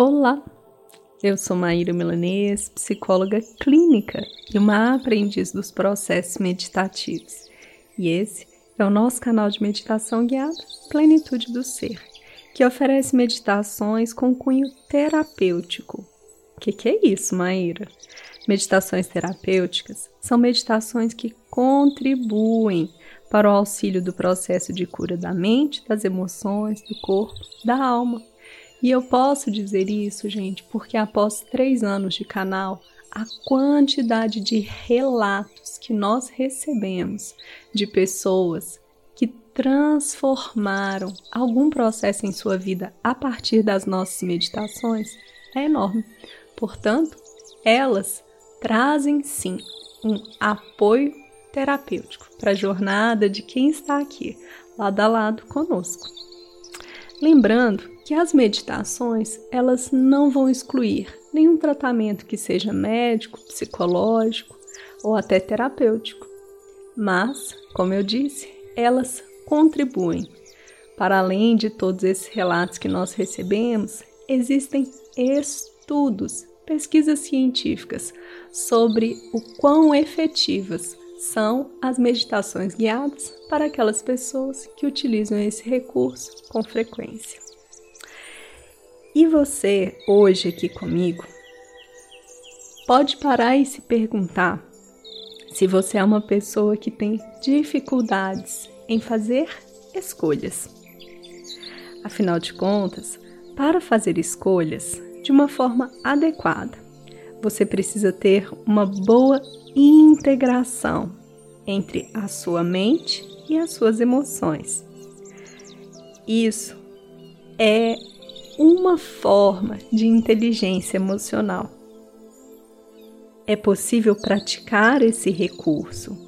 Olá, eu sou Maíra Milanês, psicóloga clínica e uma aprendiz dos processos meditativos. E esse é o nosso canal de meditação guiada Plenitude do Ser, que oferece meditações com cunho terapêutico. O que, que é isso, Maíra? Meditações terapêuticas são meditações que contribuem para o auxílio do processo de cura da mente, das emoções, do corpo, da alma e eu posso dizer isso, gente, porque após três anos de canal, a quantidade de relatos que nós recebemos de pessoas que transformaram algum processo em sua vida a partir das nossas meditações é enorme. Portanto, elas trazem sim um apoio terapêutico para a jornada de quem está aqui, lado a lado conosco. Lembrando que as meditações elas não vão excluir nenhum tratamento que seja médico, psicológico ou até terapêutico. Mas, como eu disse, elas contribuem. Para além de todos esses relatos que nós recebemos, existem estudos, pesquisas científicas sobre o quão efetivas são as meditações guiadas para aquelas pessoas que utilizam esse recurso com frequência. E você, hoje aqui comigo, pode parar e se perguntar se você é uma pessoa que tem dificuldades em fazer escolhas. Afinal de contas, para fazer escolhas de uma forma adequada, você precisa ter uma boa integração entre a sua mente e as suas emoções. Isso é uma forma de inteligência emocional. É possível praticar esse recurso,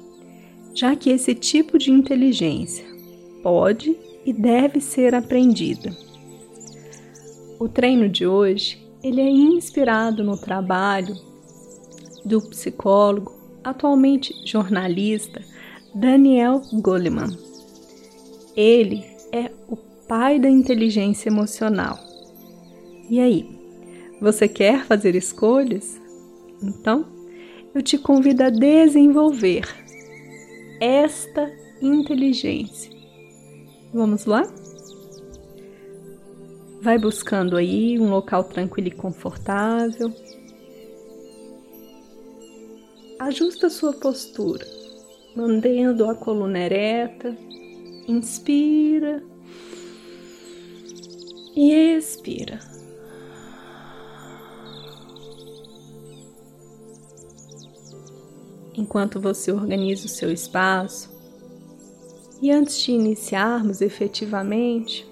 já que esse tipo de inteligência pode e deve ser aprendida. O treino de hoje, ele é inspirado no trabalho do psicólogo, atualmente jornalista, Daniel Goleman. Ele é o pai da inteligência emocional e aí, você quer fazer escolhas? Então, eu te convido a desenvolver esta inteligência. Vamos lá? Vai buscando aí um local tranquilo e confortável. Ajusta sua postura, mantendo a coluna ereta. Inspira e expira. Enquanto você organiza o seu espaço. E antes de iniciarmos efetivamente,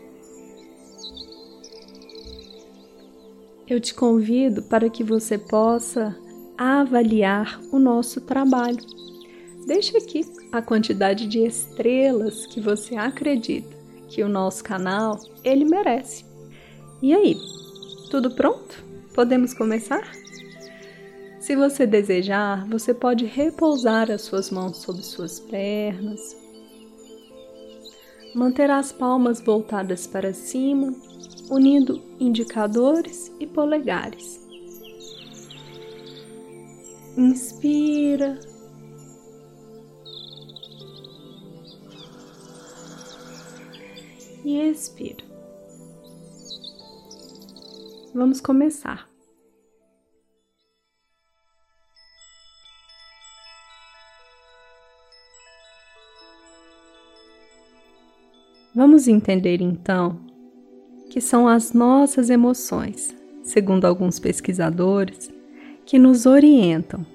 eu te convido para que você possa avaliar o nosso trabalho. Deixe aqui a quantidade de estrelas que você acredita que o nosso canal ele merece. E aí, tudo pronto? Podemos começar? Se você desejar, você pode repousar as suas mãos sobre suas pernas, manter as palmas voltadas para cima, unindo indicadores e polegares. Inspira. E expira. Vamos começar. Vamos entender então que são as nossas emoções, segundo alguns pesquisadores, que nos orientam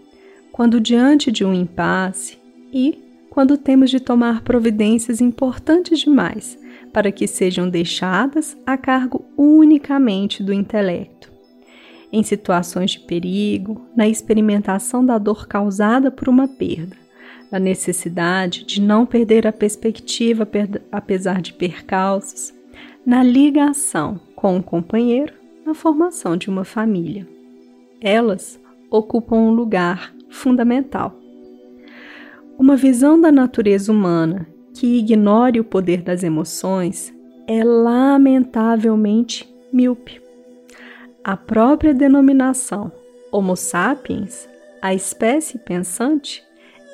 quando diante de um impasse e quando temos de tomar providências importantes demais para que sejam deixadas a cargo unicamente do intelecto. Em situações de perigo, na experimentação da dor causada por uma perda, a necessidade de não perder a perspectiva apesar de percalços, na ligação com o companheiro, na formação de uma família. Elas ocupam um lugar fundamental. Uma visão da natureza humana que ignore o poder das emoções é lamentavelmente míope. A própria denominação Homo sapiens, a espécie pensante,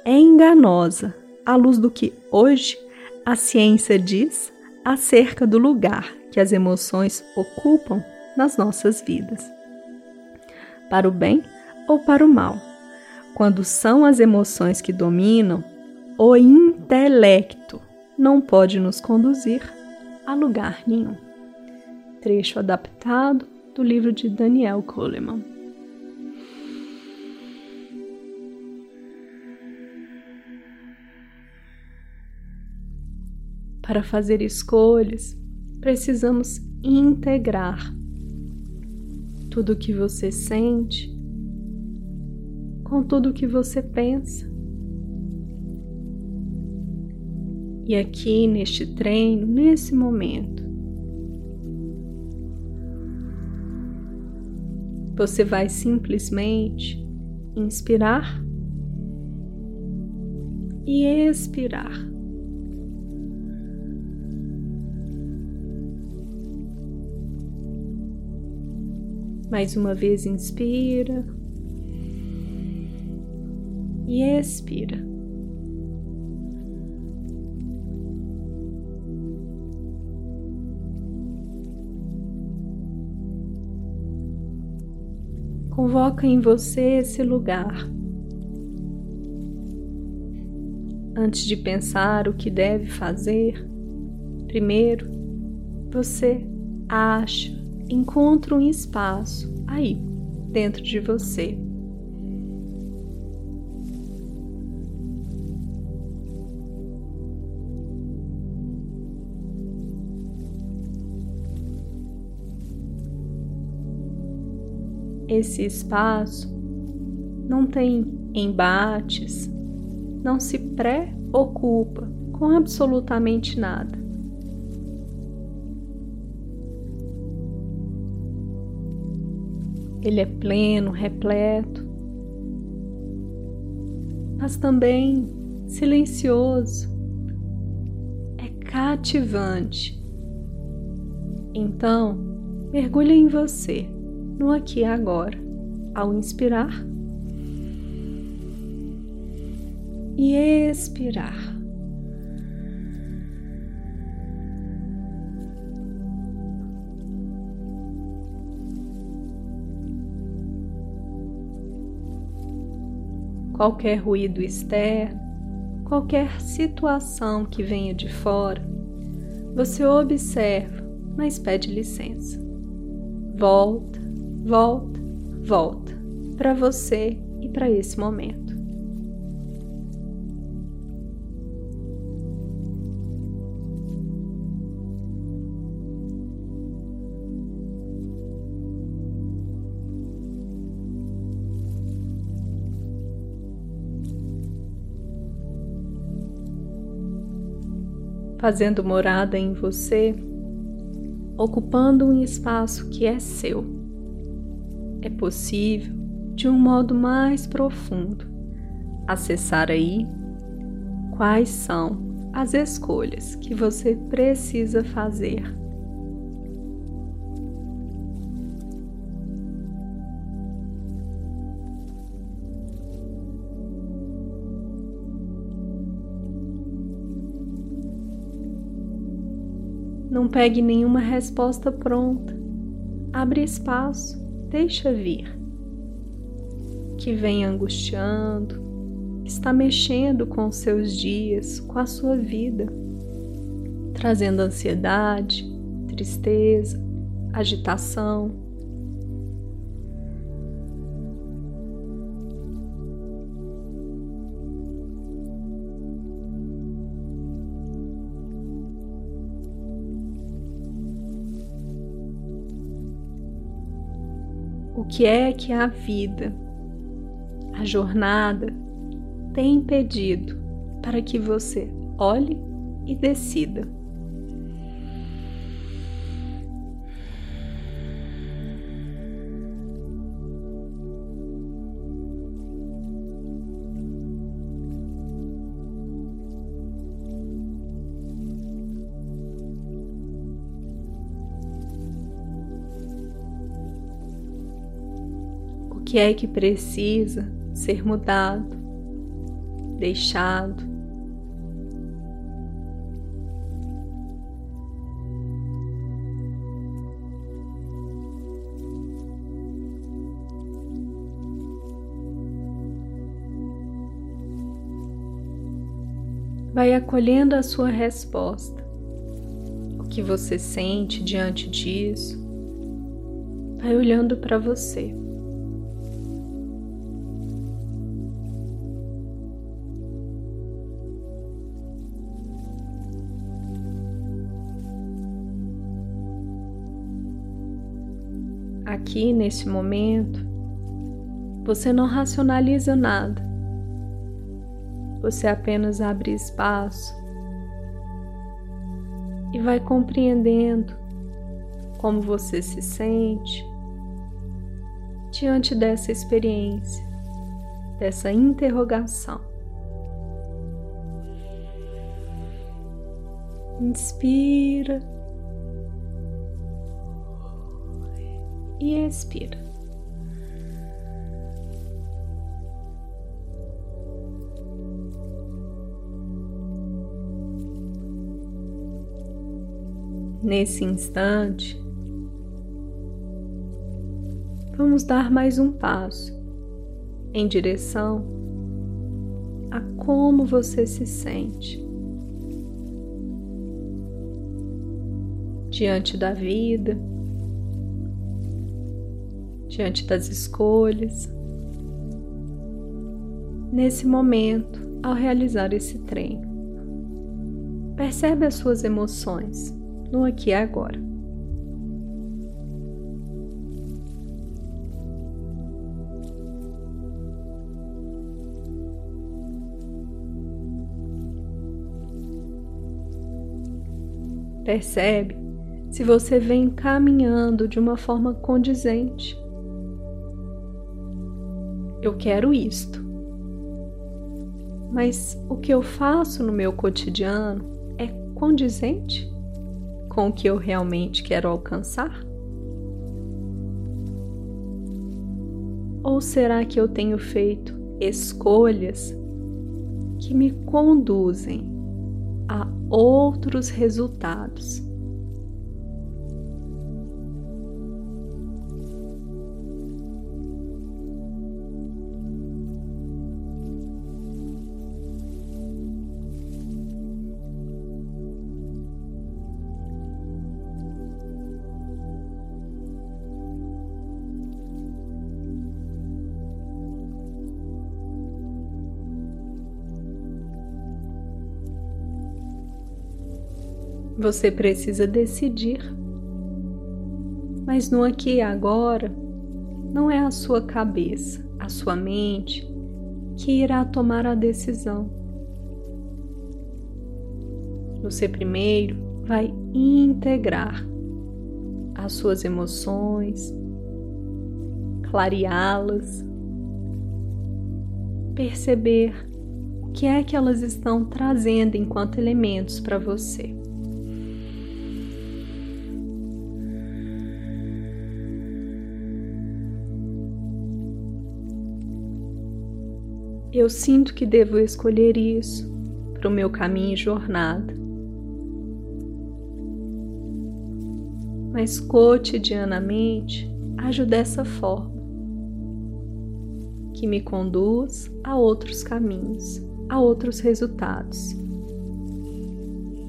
é enganosa à luz do que hoje a ciência diz acerca do lugar que as emoções ocupam nas nossas vidas. Para o bem ou para o mal, quando são as emoções que dominam, o intelecto não pode nos conduzir a lugar nenhum. Trecho adaptado do livro de Daniel Coleman. Para fazer escolhas, precisamos integrar tudo o que você sente com tudo o que você pensa. E aqui neste treino, nesse momento, você vai simplesmente inspirar e expirar. Mais uma vez, inspira e expira. Convoca em você esse lugar. Antes de pensar o que deve fazer, primeiro você acha encontra um espaço aí, dentro de você. Esse espaço não tem embates, não se preocupa com absolutamente nada. Ele é pleno, repleto, mas também silencioso, é cativante. Então, mergulhe em você, no aqui e agora, ao inspirar e expirar. Qualquer ruído externo, qualquer situação que venha de fora, você observa, mas pede licença. Volta, volta, volta para você e para esse momento. Fazendo morada em você, ocupando um espaço que é seu. É possível, de um modo mais profundo, acessar aí quais são as escolhas que você precisa fazer pegue nenhuma resposta pronta. Abre espaço, deixa vir. Que vem angustiando, que está mexendo com os seus dias, com a sua vida, trazendo ansiedade, tristeza, agitação, que é que a vida, a jornada, tem pedido para que você olhe e decida. Que é que precisa ser mudado, deixado. Vai acolhendo a sua resposta. O que você sente diante disso? Vai olhando para você. Aqui nesse momento, você não racionaliza nada. Você apenas abre espaço e vai compreendendo como você se sente diante dessa experiência, dessa interrogação. Inspira. E expira. Nesse instante, vamos dar mais um passo em direção a como você se sente diante da vida diante das escolhas. Nesse momento, ao realizar esse treino, percebe as suas emoções no aqui e agora. Percebe se você vem caminhando de uma forma condizente eu quero isto. Mas o que eu faço no meu cotidiano é condizente com o que eu realmente quero alcançar? Ou será que eu tenho feito escolhas que me conduzem a outros resultados? Você precisa decidir. Mas no aqui e agora, não é a sua cabeça, a sua mente que irá tomar a decisão. Você primeiro vai integrar as suas emoções, clareá-las, perceber o que é que elas estão trazendo enquanto elementos para você. Eu sinto que devo escolher isso para o meu caminho e jornada. Mas cotidianamente ajo dessa forma, que me conduz a outros caminhos, a outros resultados.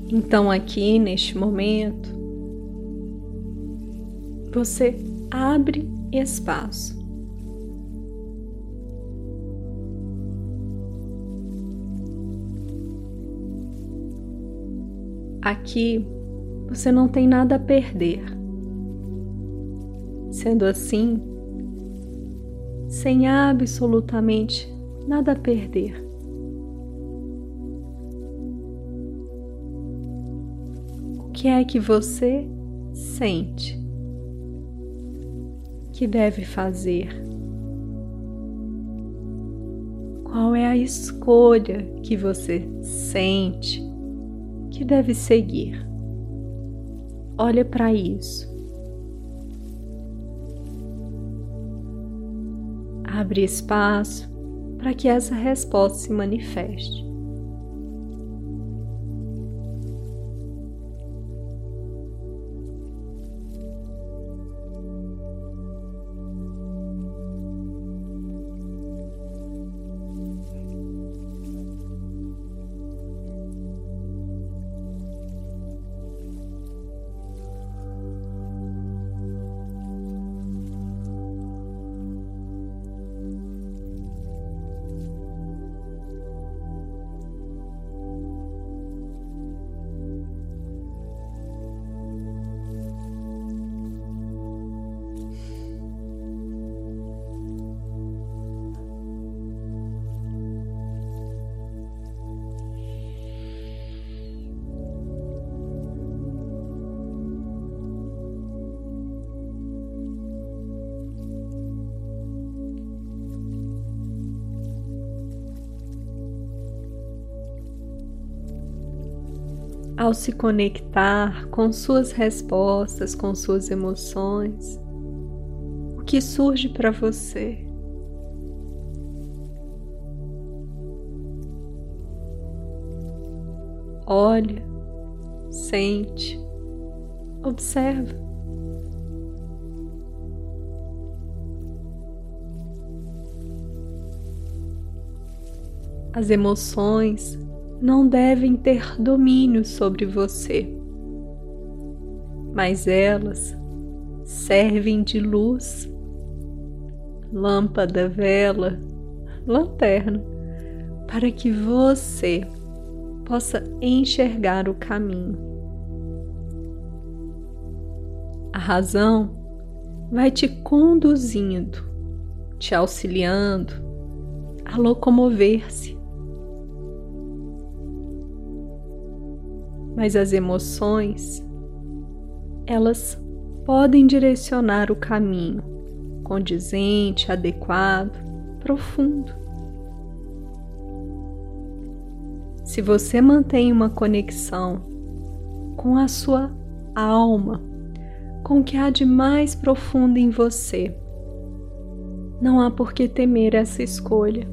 Então, aqui neste momento, você abre espaço Aqui você não tem nada a perder. Sendo assim, sem absolutamente nada a perder. O que é que você sente que deve fazer? Qual é a escolha que você sente deve seguir. Olha para isso. Abre espaço para que essa resposta se manifeste. Ao se conectar com suas respostas, com suas emoções, o que surge para você? Olha, sente, observa. As emoções não devem ter domínio sobre você, mas elas servem de luz, lâmpada, vela, lanterna, para que você possa enxergar o caminho. A razão vai te conduzindo, te auxiliando a locomover-se mas as emoções, elas podem direcionar o caminho condizente, adequado, profundo. Se você mantém uma conexão com a sua alma, com o que há de mais profundo em você, não há por que temer essa escolha.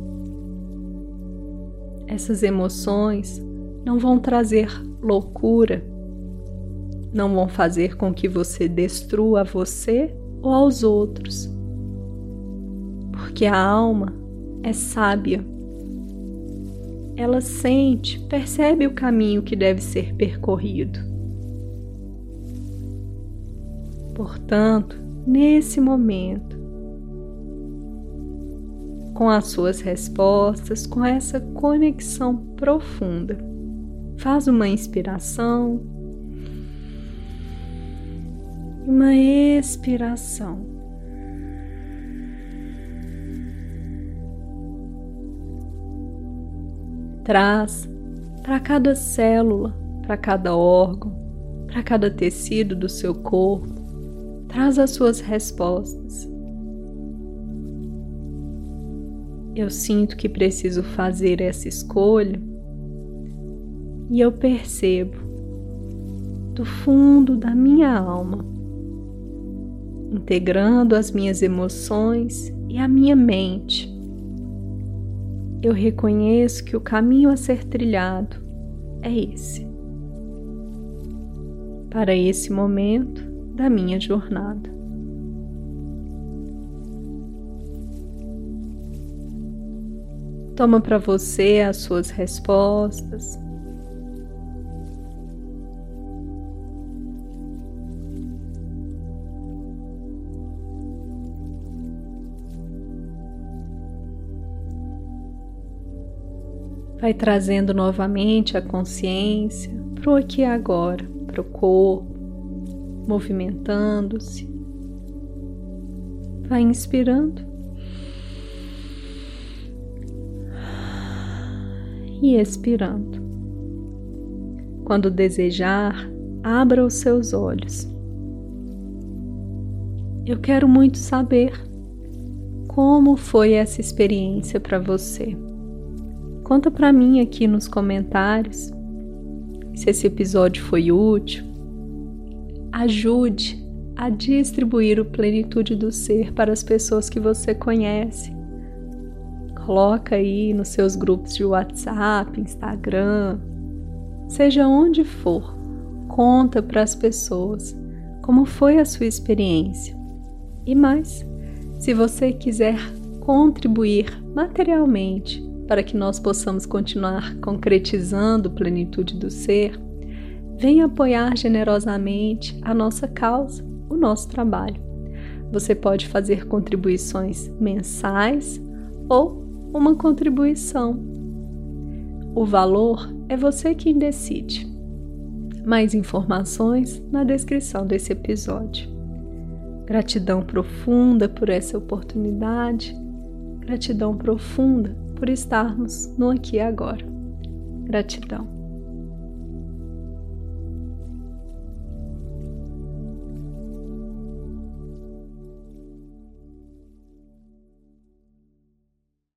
Essas emoções não vão trazer loucura, não vão fazer com que você destrua você ou aos outros, porque a alma é sábia. Ela sente, percebe o caminho que deve ser percorrido. Portanto, nesse momento, com as suas respostas, com essa conexão profunda, Faz uma inspiração, uma expiração. Traz para cada célula, para cada órgão, para cada tecido do seu corpo, traz as suas respostas. Eu sinto que preciso fazer essa escolha e eu percebo do fundo da minha alma, integrando as minhas emoções e a minha mente. Eu reconheço que o caminho a ser trilhado é esse. Para esse momento da minha jornada. Toma para você as suas respostas Vai trazendo novamente a consciência para o aqui e agora, para o corpo, movimentando-se. Vai inspirando e expirando. Quando desejar, abra os seus olhos. Eu quero muito saber como foi essa experiência para você. Conta para mim aqui nos comentários se esse episódio foi útil. Ajude a distribuir o plenitude do ser para as pessoas que você conhece, Coloca aí nos seus grupos de WhatsApp, Instagram, seja onde for, conta para as pessoas como foi a sua experiência. E mais, se você quiser contribuir materialmente para que nós possamos continuar concretizando plenitude do ser, venha apoiar generosamente a nossa causa, o nosso trabalho. Você pode fazer contribuições mensais ou uma contribuição. O valor é você quem decide. Mais informações na descrição desse episódio. Gratidão profunda por essa oportunidade, gratidão profunda por estarmos no aqui e agora. Gratidão.